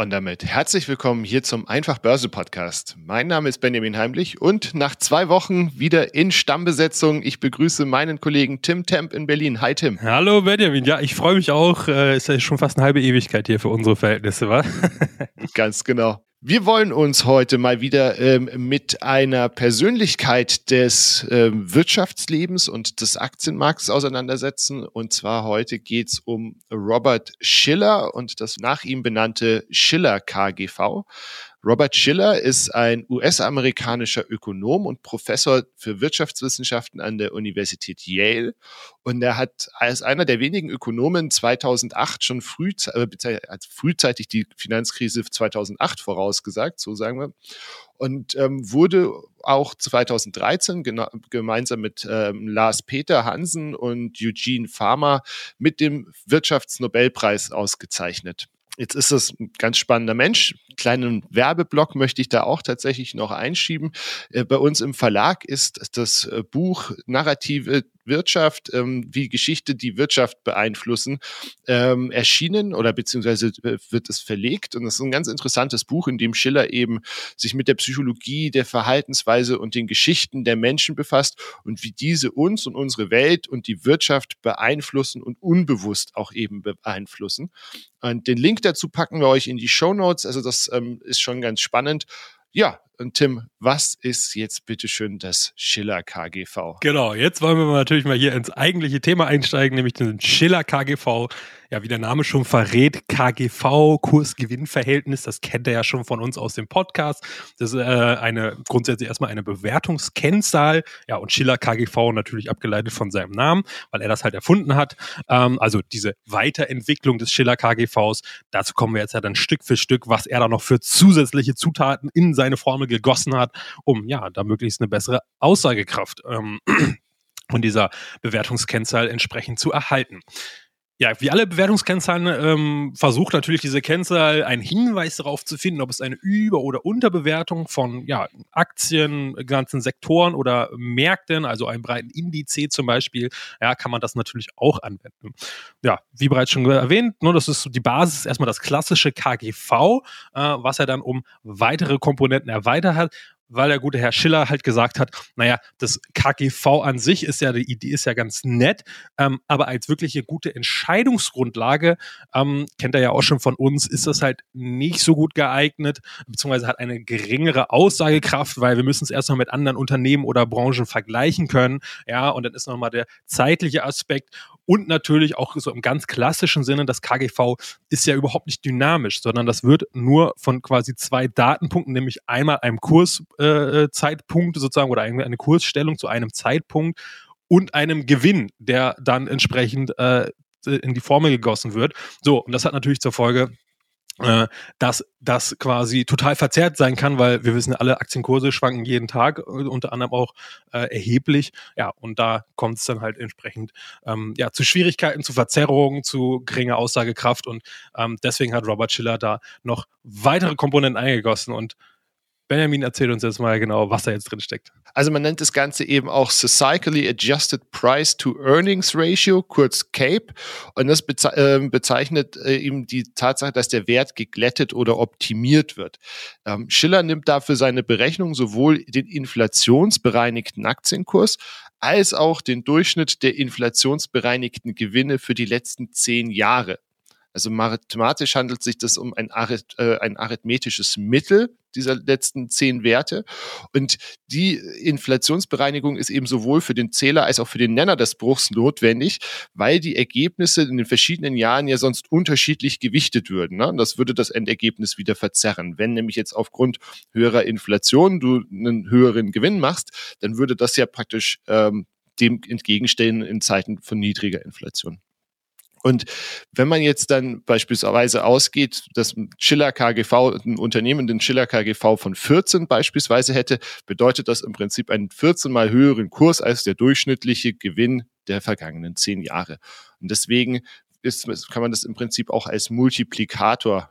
Und damit herzlich willkommen hier zum Einfach Börse Podcast. Mein Name ist Benjamin Heimlich und nach zwei Wochen wieder in Stammbesetzung. Ich begrüße meinen Kollegen Tim Temp in Berlin. Hi Tim. Hallo Benjamin. Ja, ich freue mich auch. Äh, ist ja schon fast eine halbe Ewigkeit hier für unsere Verhältnisse, wa? Ganz genau. Wir wollen uns heute mal wieder ähm, mit einer Persönlichkeit des ähm, Wirtschaftslebens und des Aktienmarkts auseinandersetzen. Und zwar heute geht's um Robert Schiller und das nach ihm benannte Schiller KGV. Robert Schiller ist ein US-amerikanischer Ökonom und Professor für Wirtschaftswissenschaften an der Universität Yale. Und er hat als einer der wenigen Ökonomen 2008 schon früh, äh, frühzeitig die Finanzkrise 2008 vorausgesagt, so sagen wir. Und ähm, wurde auch 2013 gemeinsam mit ähm, Lars Peter Hansen und Eugene Farmer mit dem Wirtschaftsnobelpreis ausgezeichnet. Jetzt ist das ein ganz spannender Mensch. Kleinen Werbeblock möchte ich da auch tatsächlich noch einschieben. Äh, bei uns im Verlag ist das äh, Buch Narrative Wirtschaft, ähm, wie Geschichte die Wirtschaft beeinflussen, ähm, erschienen oder beziehungsweise äh, wird es verlegt. Und das ist ein ganz interessantes Buch, in dem Schiller eben sich mit der Psychologie, der Verhaltensweise und den Geschichten der Menschen befasst und wie diese uns und unsere Welt und die Wirtschaft beeinflussen und unbewusst auch eben beeinflussen. Und den Link dazu packen wir euch in die Show Notes. Also das ähm, ist schon ganz spannend. Ja, und Tim, was ist jetzt bitteschön das Schiller KGV? Genau, jetzt wollen wir natürlich mal hier ins eigentliche Thema einsteigen, nämlich den Schiller KGV. Ja, wie der Name schon verrät, KGV, Kurs-Gewinn-Verhältnis, das kennt er ja schon von uns aus dem Podcast. Das ist äh, eine grundsätzlich erstmal eine Bewertungskennzahl. Ja, und Schiller KGV natürlich abgeleitet von seinem Namen, weil er das halt erfunden hat. Ähm, also diese Weiterentwicklung des Schiller KGVs. Dazu kommen wir jetzt ja dann Stück für Stück, was er da noch für zusätzliche Zutaten in seine Formel gegossen hat, um ja da möglichst eine bessere Aussagekraft ähm, von dieser Bewertungskennzahl entsprechend zu erhalten. Ja, wie alle Bewertungskennzahlen ähm, versucht natürlich diese Kennzahl einen Hinweis darauf zu finden, ob es eine Über- oder Unterbewertung von ja, Aktien, ganzen Sektoren oder Märkten, also einem breiten Indiz zum Beispiel, ja, kann man das natürlich auch anwenden. Ja, wie bereits schon erwähnt, nur das ist die Basis, erstmal das klassische KGV, äh, was er dann um weitere Komponenten erweitert hat weil der gute Herr Schiller halt gesagt hat, naja, das KGV an sich ist ja, die Idee ist ja ganz nett, ähm, aber als wirkliche gute Entscheidungsgrundlage, ähm, kennt er ja auch schon von uns, ist das halt nicht so gut geeignet, beziehungsweise hat eine geringere Aussagekraft, weil wir müssen es erst noch mit anderen Unternehmen oder Branchen vergleichen können, ja, und dann ist nochmal der zeitliche Aspekt und natürlich auch so im ganz klassischen Sinne, das KGV ist ja überhaupt nicht dynamisch, sondern das wird nur von quasi zwei Datenpunkten, nämlich einmal einem Kurszeitpunkt äh, sozusagen oder eine, eine Kursstellung zu einem Zeitpunkt und einem Gewinn, der dann entsprechend äh, in die Formel gegossen wird. So, und das hat natürlich zur Folge, äh, dass das quasi total verzerrt sein kann, weil wir wissen, alle Aktienkurse schwanken jeden Tag, äh, unter anderem auch äh, erheblich. Ja, und da kommt es dann halt entsprechend ähm, ja, zu Schwierigkeiten, zu Verzerrungen, zu geringer Aussagekraft. Und ähm, deswegen hat Robert Schiller da noch weitere Komponenten eingegossen. Und Benjamin erzählt uns jetzt mal genau, was da jetzt drin steckt. Also man nennt das Ganze eben auch Cyclically Adjusted Price to Earnings Ratio, kurz CAPE. Und das ähm, bezeichnet äh, eben die Tatsache, dass der Wert geglättet oder optimiert wird. Ähm, Schiller nimmt dafür seine Berechnung sowohl den inflationsbereinigten Aktienkurs als auch den Durchschnitt der inflationsbereinigten Gewinne für die letzten zehn Jahre. Also mathematisch handelt sich das um ein, Arith äh, ein arithmetisches Mittel dieser letzten zehn Werte. Und die Inflationsbereinigung ist eben sowohl für den Zähler als auch für den Nenner des Bruchs notwendig, weil die Ergebnisse in den verschiedenen Jahren ja sonst unterschiedlich gewichtet würden. Ne? Und das würde das Endergebnis wieder verzerren. Wenn nämlich jetzt aufgrund höherer Inflation du einen höheren Gewinn machst, dann würde das ja praktisch ähm, dem entgegenstehen in Zeiten von niedriger Inflation. Und wenn man jetzt dann beispielsweise ausgeht, dass Schiller KGV, ein Unternehmen den Schiller KGV von 14 beispielsweise hätte, bedeutet das im Prinzip einen 14 mal höheren Kurs als der durchschnittliche Gewinn der vergangenen zehn Jahre. Und deswegen ist, kann man das im Prinzip auch als Multiplikator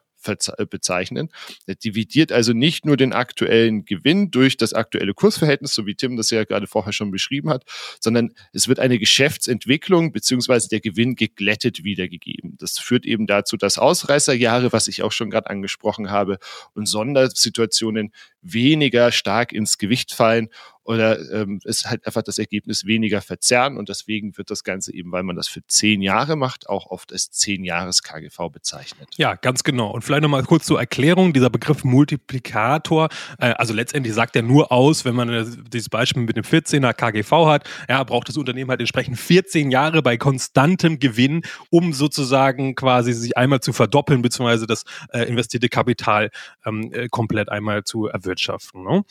bezeichnen. Er dividiert also nicht nur den aktuellen Gewinn durch das aktuelle Kursverhältnis, so wie Tim das ja gerade vorher schon beschrieben hat, sondern es wird eine Geschäftsentwicklung beziehungsweise der Gewinn geglättet wiedergegeben. Das führt eben dazu, dass Ausreißerjahre, was ich auch schon gerade angesprochen habe, und Sondersituationen weniger stark ins Gewicht fallen oder ähm, ist halt einfach das Ergebnis weniger verzerren und deswegen wird das Ganze eben, weil man das für zehn Jahre macht, auch oft als zehn Jahres KGV bezeichnet. Ja, ganz genau. Und vielleicht nochmal kurz zur Erklärung, dieser Begriff Multiplikator, äh, also letztendlich sagt er nur aus, wenn man äh, dieses Beispiel mit dem 14er KGV hat, ja, braucht das Unternehmen halt entsprechend 14 Jahre bei konstantem Gewinn, um sozusagen quasi sich einmal zu verdoppeln, beziehungsweise das äh, investierte Kapital ähm, äh, komplett einmal zu erwirtschaften. Ne?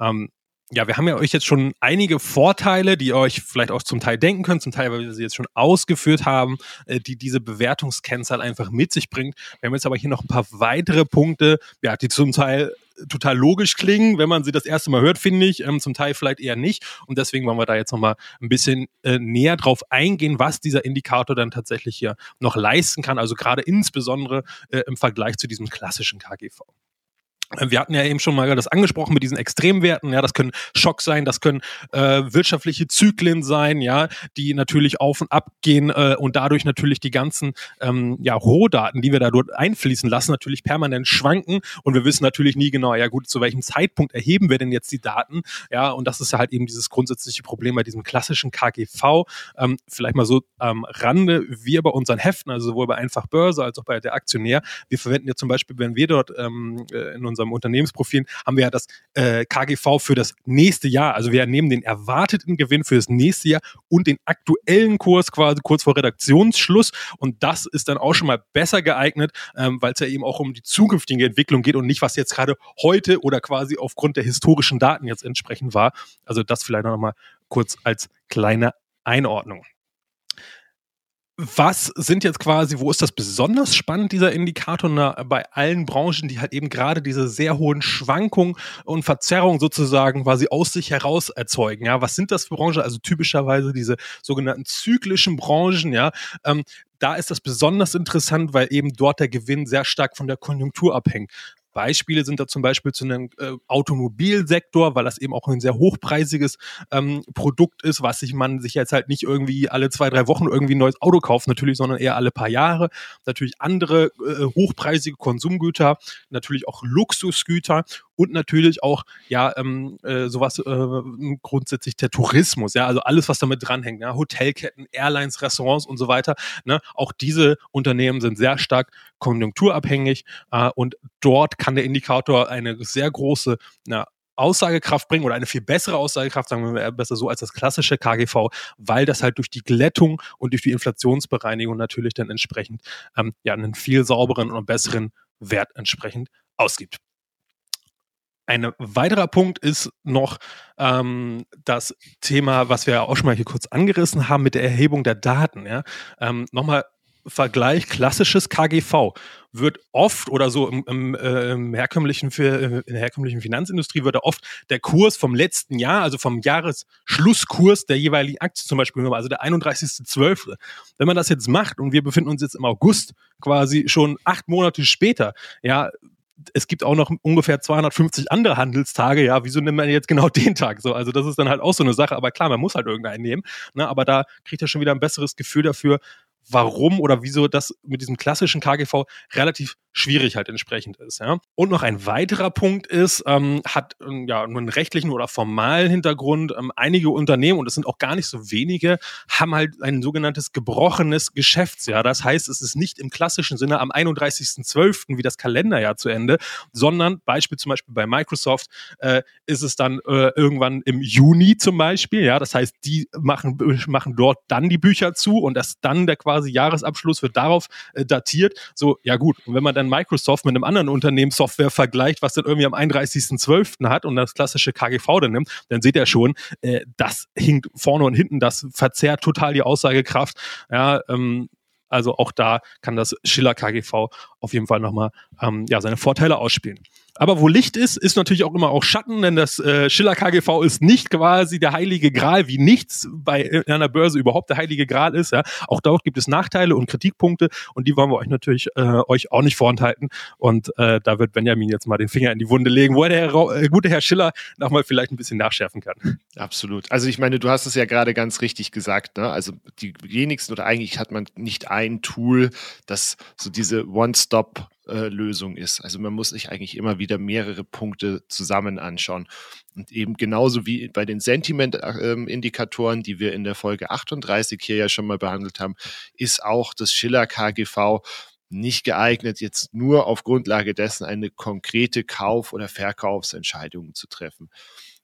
Ähm, ja, wir haben ja euch jetzt schon einige Vorteile, die ihr euch vielleicht auch zum Teil denken könnt, zum Teil, weil wir sie jetzt schon ausgeführt haben, äh, die diese Bewertungskennzahl einfach mit sich bringt. Wir haben jetzt aber hier noch ein paar weitere Punkte, ja, die zum Teil total logisch klingen, wenn man sie das erste Mal hört, finde ich, ähm, zum Teil vielleicht eher nicht. Und deswegen wollen wir da jetzt nochmal ein bisschen äh, näher drauf eingehen, was dieser Indikator dann tatsächlich hier noch leisten kann. Also gerade insbesondere äh, im Vergleich zu diesem klassischen KGV. Wir hatten ja eben schon mal das angesprochen mit diesen Extremwerten. Ja, das können Schock sein, das können äh, wirtschaftliche Zyklen sein, ja, die natürlich auf und ab gehen äh, und dadurch natürlich die ganzen ähm, ja, Rohdaten, die wir da dort einfließen lassen, natürlich permanent schwanken. Und wir wissen natürlich nie genau, ja gut, zu welchem Zeitpunkt erheben wir denn jetzt die Daten? Ja, und das ist ja halt eben dieses grundsätzliche Problem bei diesem klassischen KGV. Ähm, vielleicht mal so am Rande, wir bei unseren Heften, also sowohl bei Einfach Börse als auch bei der Aktionär, wir verwenden ja zum Beispiel, wenn wir dort ähm, äh, in unserem unserem Unternehmensprofil haben wir ja das äh, KGV für das nächste Jahr. Also wir nehmen den erwarteten Gewinn für das nächste Jahr und den aktuellen Kurs quasi kurz vor Redaktionsschluss. Und das ist dann auch schon mal besser geeignet, ähm, weil es ja eben auch um die zukünftige Entwicklung geht und nicht, was jetzt gerade heute oder quasi aufgrund der historischen Daten jetzt entsprechend war. Also das vielleicht noch mal kurz als kleine Einordnung was sind jetzt quasi, wo ist das besonders spannend, dieser Indikator na, bei allen Branchen, die halt eben gerade diese sehr hohen Schwankungen und Verzerrungen sozusagen quasi aus sich heraus erzeugen? Ja, was sind das für Branchen? Also typischerweise diese sogenannten zyklischen Branchen, ja. Ähm, da ist das besonders interessant, weil eben dort der Gewinn sehr stark von der Konjunktur abhängt. Beispiele sind da zum Beispiel zu einem äh, Automobilsektor, weil das eben auch ein sehr hochpreisiges ähm, Produkt ist, was sich man sich jetzt halt nicht irgendwie alle zwei, drei Wochen irgendwie ein neues Auto kauft, natürlich, sondern eher alle paar Jahre. Natürlich andere äh, hochpreisige Konsumgüter, natürlich auch Luxusgüter und natürlich auch ja ähm, äh, sowas äh, grundsätzlich der Tourismus, ja, also alles, was damit dranhängt, ja, Hotelketten, Airlines, Restaurants und so weiter. Ne, auch diese Unternehmen sind sehr stark konjunkturabhängig äh, und dort kann der Indikator eine sehr große na, Aussagekraft bringen oder eine viel bessere Aussagekraft, sagen wir besser so als das klassische KGV, weil das halt durch die Glättung und durch die Inflationsbereinigung natürlich dann entsprechend ähm, ja einen viel sauberen und besseren Wert entsprechend ausgibt. Ein weiterer Punkt ist noch ähm, das Thema, was wir auch schon mal hier kurz angerissen haben mit der Erhebung der Daten. Ja? Ähm, Nochmal Vergleich klassisches KGV wird oft oder so im, im, äh, im herkömmlichen in der herkömmlichen Finanzindustrie wird oft der Kurs vom letzten Jahr, also vom Jahresschlusskurs der jeweiligen Aktie zum Beispiel, also der 31.12. Wenn man das jetzt macht und wir befinden uns jetzt im August quasi schon acht Monate später, ja, es gibt auch noch ungefähr 250 andere Handelstage, ja, wieso nimmt man jetzt genau den Tag so? Also das ist dann halt auch so eine Sache, aber klar, man muss halt irgendeinen nehmen, ne? aber da kriegt er schon wieder ein besseres Gefühl dafür, warum oder wieso das mit diesem klassischen KGV relativ schwierig halt entsprechend ist. Ja. Und noch ein weiterer Punkt ist, ähm, hat ähm, ja einen rechtlichen oder formalen Hintergrund. Ähm, einige Unternehmen, und das sind auch gar nicht so wenige, haben halt ein sogenanntes gebrochenes Geschäftsjahr. Das heißt, es ist nicht im klassischen Sinne am 31.12. wie das Kalenderjahr zu Ende, sondern Beispiel zum Beispiel bei Microsoft äh, ist es dann äh, irgendwann im Juni zum Beispiel. Ja, das heißt, die machen, machen dort dann die Bücher zu und das dann der quasi Jahresabschluss wird darauf äh, datiert. So, ja gut. Und wenn man dann Microsoft mit einem anderen Unternehmen Software vergleicht, was dann irgendwie am 31.12. hat und das klassische KGV dann nimmt, dann seht ihr schon, äh, das hinkt vorne und hinten, das verzerrt total die Aussagekraft. Ja, ähm, also auch da kann das Schiller KGV auf jeden Fall nochmal ähm, ja, seine Vorteile ausspielen. Aber wo Licht ist, ist natürlich auch immer auch Schatten, denn das äh, Schiller KGV ist nicht quasi der heilige Gral, wie nichts bei einer Börse überhaupt der heilige Gral ist. Ja. Auch dort gibt es Nachteile und Kritikpunkte und die wollen wir euch natürlich äh, euch auch nicht vorenthalten. Und äh, da wird Benjamin jetzt mal den Finger in die Wunde legen, wo der Herr, äh, gute Herr Schiller nochmal vielleicht ein bisschen nachschärfen kann. Absolut. Also ich meine, du hast es ja gerade ganz richtig gesagt. Ne? Also die wenigsten oder eigentlich hat man nicht ein Tool, das so diese One-Stop Lösung ist. Also man muss sich eigentlich immer wieder mehrere Punkte zusammen anschauen. Und eben genauso wie bei den Sentiment-Indikatoren, die wir in der Folge 38 hier ja schon mal behandelt haben, ist auch das Schiller KGV nicht geeignet, jetzt nur auf Grundlage dessen eine konkrete Kauf- oder Verkaufsentscheidung zu treffen.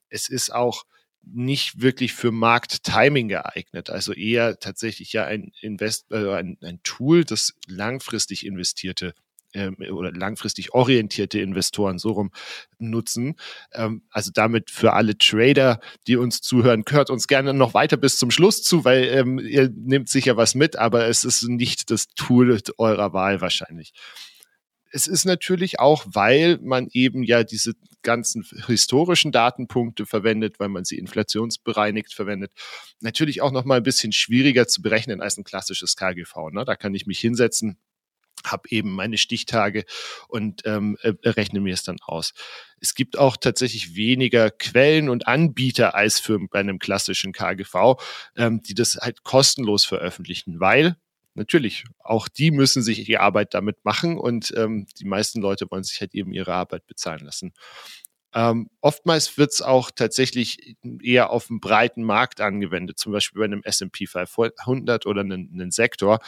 Es ist auch nicht wirklich für Markttiming geeignet, also eher tatsächlich ja ein Invest, äh, ein, ein Tool, das langfristig investierte ähm, oder langfristig orientierte Investoren so rum nutzen. Ähm, also damit für alle Trader, die uns zuhören, hört uns gerne noch weiter bis zum Schluss zu, weil ähm, ihr nehmt sicher was mit, aber es ist nicht das Tool eurer Wahl wahrscheinlich es ist natürlich auch, weil man eben ja diese ganzen historischen Datenpunkte verwendet, weil man sie inflationsbereinigt verwendet, natürlich auch noch mal ein bisschen schwieriger zu berechnen als ein klassisches KGV. Ne? Da kann ich mich hinsetzen, habe eben meine Stichtage und ähm, äh, rechne mir es dann aus. Es gibt auch tatsächlich weniger Quellen und Anbieter als für bei einem klassischen KGV, ähm, die das halt kostenlos veröffentlichen, weil natürlich, auch die müssen sich die Arbeit damit machen und ähm, die meisten Leute wollen sich halt eben ihre Arbeit bezahlen lassen. Ähm, oftmals wird es auch tatsächlich eher auf einen breiten Markt angewendet, zum Beispiel bei einem S&P 500 oder einem, Sektor.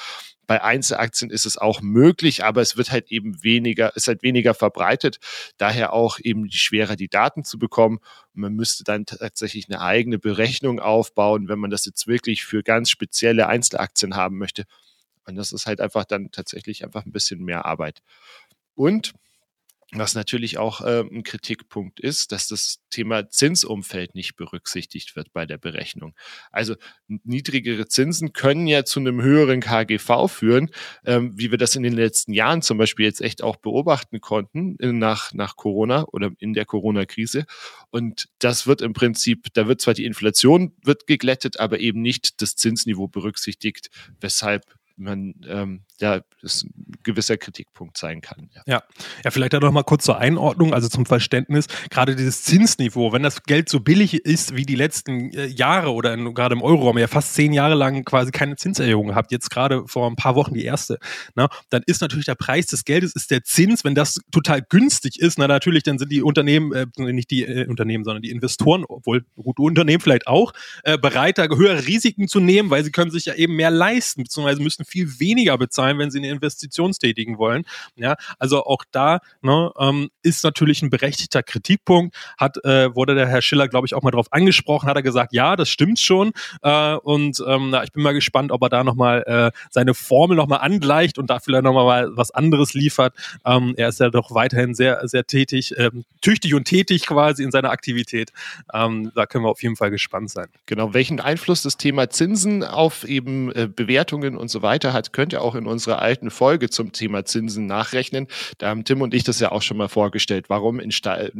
Bei Einzelaktien ist es auch möglich, aber es wird halt eben weniger, ist halt weniger verbreitet. Daher auch eben schwerer, die Daten zu bekommen. man müsste dann tatsächlich eine eigene Berechnung aufbauen, wenn man das jetzt wirklich für ganz spezielle Einzelaktien haben möchte. Und das ist halt einfach dann tatsächlich einfach ein bisschen mehr Arbeit. Und was natürlich auch äh, ein Kritikpunkt ist, dass das Thema Zinsumfeld nicht berücksichtigt wird bei der Berechnung. Also niedrigere Zinsen können ja zu einem höheren KGV führen, ähm, wie wir das in den letzten Jahren zum Beispiel jetzt echt auch beobachten konnten äh, nach, nach Corona oder in der Corona-Krise. Und das wird im Prinzip, da wird zwar die Inflation wird geglättet, aber eben nicht das Zinsniveau berücksichtigt, weshalb man ähm, ja das gewisser Kritikpunkt sein kann. Ja, ja, ja vielleicht da noch mal kurz zur Einordnung, also zum Verständnis. Gerade dieses Zinsniveau, wenn das Geld so billig ist wie die letzten äh, Jahre oder in, gerade im Euroraum, ja fast zehn Jahre lang quasi keine Zinserhöhung gehabt, jetzt gerade vor ein paar Wochen die erste, na, dann ist natürlich der Preis des Geldes ist der Zins, wenn das total günstig ist, na natürlich, dann sind die Unternehmen, äh, nicht die äh, Unternehmen, sondern die Investoren, obwohl gute Unternehmen vielleicht auch, äh, bereit, höhere Risiken zu nehmen, weil sie können sich ja eben mehr leisten, beziehungsweise müssen viel weniger bezahlen, wenn sie eine Investition tätigen wollen. Ja, also auch da ne, ähm, ist natürlich ein berechtigter Kritikpunkt. Hat äh, wurde der Herr Schiller, glaube ich, auch mal drauf angesprochen. Hat er gesagt, ja, das stimmt schon. Äh, und ähm, na, ich bin mal gespannt, ob er da nochmal äh, seine Formel nochmal angleicht und da vielleicht nochmal was anderes liefert. Ähm, er ist ja doch weiterhin sehr, sehr tätig, ähm, tüchtig und tätig quasi in seiner Aktivität. Ähm, da können wir auf jeden Fall gespannt sein. Genau, welchen Einfluss das Thema Zinsen auf eben äh, Bewertungen und so weiter hat, könnt ihr auch in unserer alten Folge zum Thema Zinsen nachrechnen. Da haben Tim und ich das ja auch schon mal vorgestellt, warum in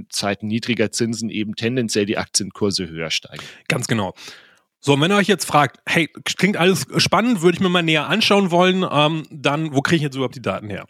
Zeiten niedriger Zinsen eben tendenziell die Aktienkurse höher steigen. Ganz genau. So, und wenn ihr euch jetzt fragt, hey, klingt alles spannend, würde ich mir mal näher anschauen wollen, ähm, dann, wo kriege ich jetzt überhaupt die Daten her?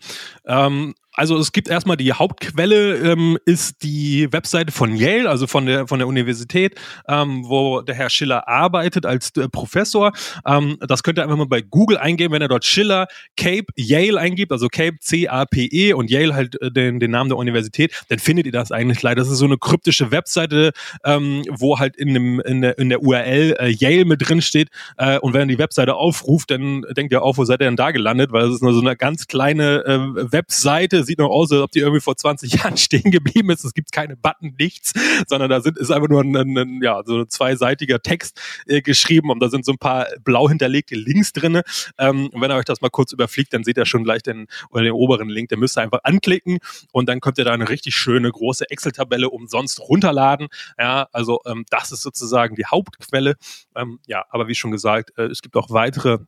Ähm, also es gibt erstmal die Hauptquelle, ähm, ist die Webseite von Yale, also von der, von der Universität, ähm, wo der Herr Schiller arbeitet als äh, Professor. Ähm, das könnt ihr einfach mal bei Google eingeben, wenn er dort Schiller Cape Yale eingibt, also Cape C-A-P-E und Yale halt äh, den, den Namen der Universität, dann findet ihr das eigentlich leider. Das ist so eine kryptische Webseite, ähm, wo halt in, dem, in, der, in der URL äh, Yale mit drin steht. Äh, und wenn ihr die Webseite aufruft, dann denkt ihr auch, wo seid ihr denn da gelandet? Weil es ist nur so eine ganz kleine äh, Webseite, sieht noch aus, als ob die irgendwie vor 20 Jahren stehen geblieben ist. Es gibt keine Button, nichts, sondern da sind, ist einfach nur ein, ein ja, so ein zweiseitiger Text äh, geschrieben und da sind so ein paar blau hinterlegte Links drin. Ähm, und wenn ihr euch das mal kurz überfliegt, dann seht ihr schon gleich den, oder den oberen Link, den müsst ihr einfach anklicken und dann könnt ihr da eine richtig schöne große Excel-Tabelle umsonst runterladen. Ja, also ähm, das ist sozusagen die Hauptquelle. Ähm, ja, aber wie schon gesagt, äh, es gibt auch weitere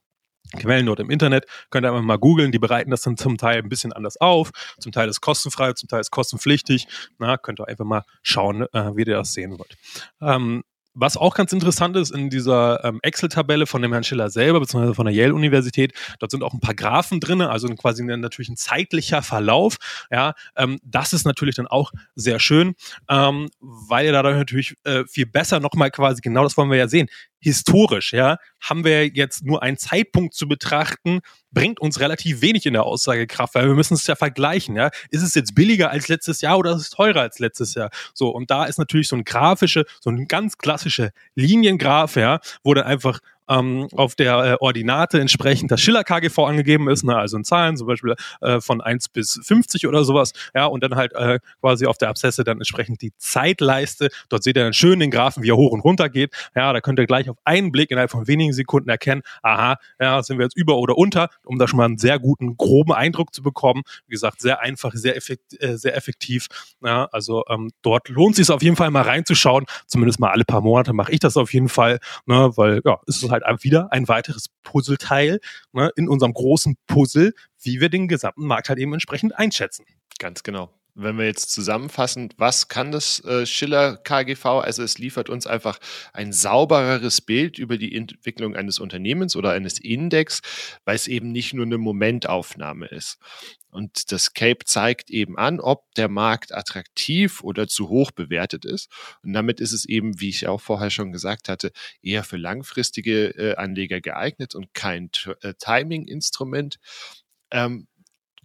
Quellen dort im Internet, könnt ihr einfach mal googeln, die bereiten das dann zum Teil ein bisschen anders auf, zum Teil ist kostenfrei, zum Teil ist kostenpflichtig, na, könnt ihr einfach mal schauen, äh, wie ihr das sehen wollt. Ähm, was auch ganz interessant ist in dieser ähm, Excel-Tabelle von dem Herrn Schiller selber, beziehungsweise von der Yale-Universität, dort sind auch ein paar Graphen drin, also quasi natürlich ein zeitlicher Verlauf. Ja, ähm, das ist natürlich dann auch sehr schön, ähm, weil ihr dadurch natürlich äh, viel besser nochmal quasi, genau das wollen wir ja sehen, historisch, ja, haben wir jetzt nur einen Zeitpunkt zu betrachten, bringt uns relativ wenig in der Aussagekraft, weil wir müssen es ja vergleichen, ja. Ist es jetzt billiger als letztes Jahr oder ist es teurer als letztes Jahr? So, und da ist natürlich so ein grafische, so ein ganz klassische Liniengraph, ja, wo dann einfach ähm, auf der äh, Ordinate entsprechend das Schiller-KGV angegeben ist, ne, also in Zahlen, zum Beispiel äh, von 1 bis 50 oder sowas, ja, und dann halt äh, quasi auf der Abszesse dann entsprechend die Zeitleiste. Dort seht ihr dann schön den Graphen, wie er hoch und runter geht. Ja, da könnt ihr gleich auf einen Blick innerhalb von wenigen Sekunden erkennen, aha, ja, sind wir jetzt über oder unter, um da schon mal einen sehr guten, groben Eindruck zu bekommen. Wie gesagt, sehr einfach, sehr, effekt, äh, sehr effektiv. Ja, also ähm, dort lohnt sich auf jeden Fall mal reinzuschauen. Zumindest mal alle paar Monate mache ich das auf jeden Fall, ne, weil ja, es ist halt halt wieder ein weiteres Puzzleteil ne, in unserem großen Puzzle, wie wir den gesamten Markt halt eben entsprechend einschätzen. Ganz genau. Wenn wir jetzt zusammenfassen, was kann das äh, Schiller KGV? Also es liefert uns einfach ein saubereres Bild über die Entwicklung eines Unternehmens oder eines Index, weil es eben nicht nur eine Momentaufnahme ist. Und das Cape zeigt eben an, ob der Markt attraktiv oder zu hoch bewertet ist. Und damit ist es eben, wie ich auch vorher schon gesagt hatte, eher für langfristige äh, Anleger geeignet und kein äh, Timing-Instrument. Ähm,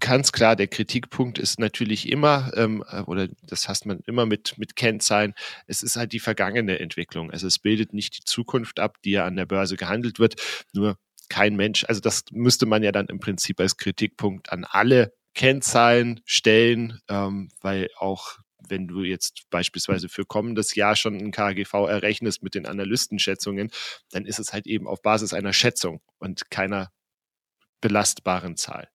ganz klar, der Kritikpunkt ist natürlich immer, ähm, äh, oder das heißt man immer mit, mit Kennzahlen, es ist halt die vergangene Entwicklung. Also es bildet nicht die Zukunft ab, die ja an der Börse gehandelt wird. Nur kein Mensch, also das müsste man ja dann im Prinzip als Kritikpunkt an alle Kennzahlen stellen, ähm, weil auch wenn du jetzt beispielsweise für kommendes Jahr schon ein KGV errechnest mit den Analystenschätzungen, dann ist es halt eben auf Basis einer Schätzung und keiner belastbaren Zahl.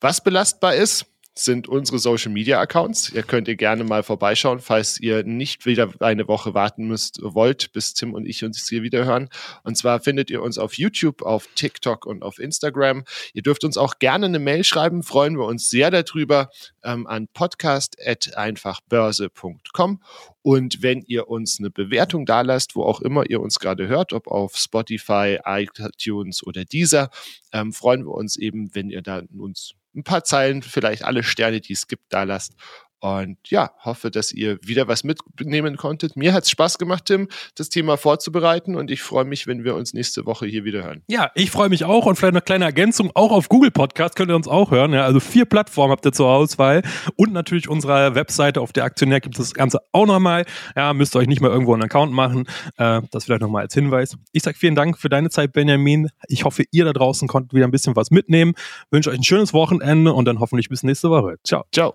Was belastbar ist, sind unsere Social Media Accounts. Ihr könnt ihr gerne mal vorbeischauen, falls ihr nicht wieder eine Woche warten müsst, wollt, bis Tim und ich uns hier wieder hören. Und zwar findet ihr uns auf YouTube, auf TikTok und auf Instagram. Ihr dürft uns auch gerne eine Mail schreiben, freuen wir uns sehr darüber, ähm, an podcast.einfachbörse.com. Und wenn ihr uns eine Bewertung da lasst, wo auch immer ihr uns gerade hört, ob auf Spotify, iTunes oder dieser, ähm, freuen wir uns eben, wenn ihr da uns ein paar Zeilen, vielleicht alle Sterne, die es gibt, da lasst. Und ja, hoffe, dass ihr wieder was mitnehmen konntet. Mir hat es Spaß gemacht, Tim, das Thema vorzubereiten und ich freue mich, wenn wir uns nächste Woche hier wieder hören. Ja, ich freue mich auch und vielleicht eine kleine Ergänzung, auch auf Google Podcast könnt ihr uns auch hören. Ja, also vier Plattformen habt ihr zur Auswahl und natürlich unserer Webseite auf der Aktionär gibt es das Ganze auch nochmal. Ja, müsst ihr euch nicht mal irgendwo einen Account machen. Äh, das vielleicht nochmal als Hinweis. Ich sage vielen Dank für deine Zeit, Benjamin. Ich hoffe, ihr da draußen konntet wieder ein bisschen was mitnehmen. Wünsche euch ein schönes Wochenende und dann hoffentlich bis nächste Woche. Ciao. Ciao.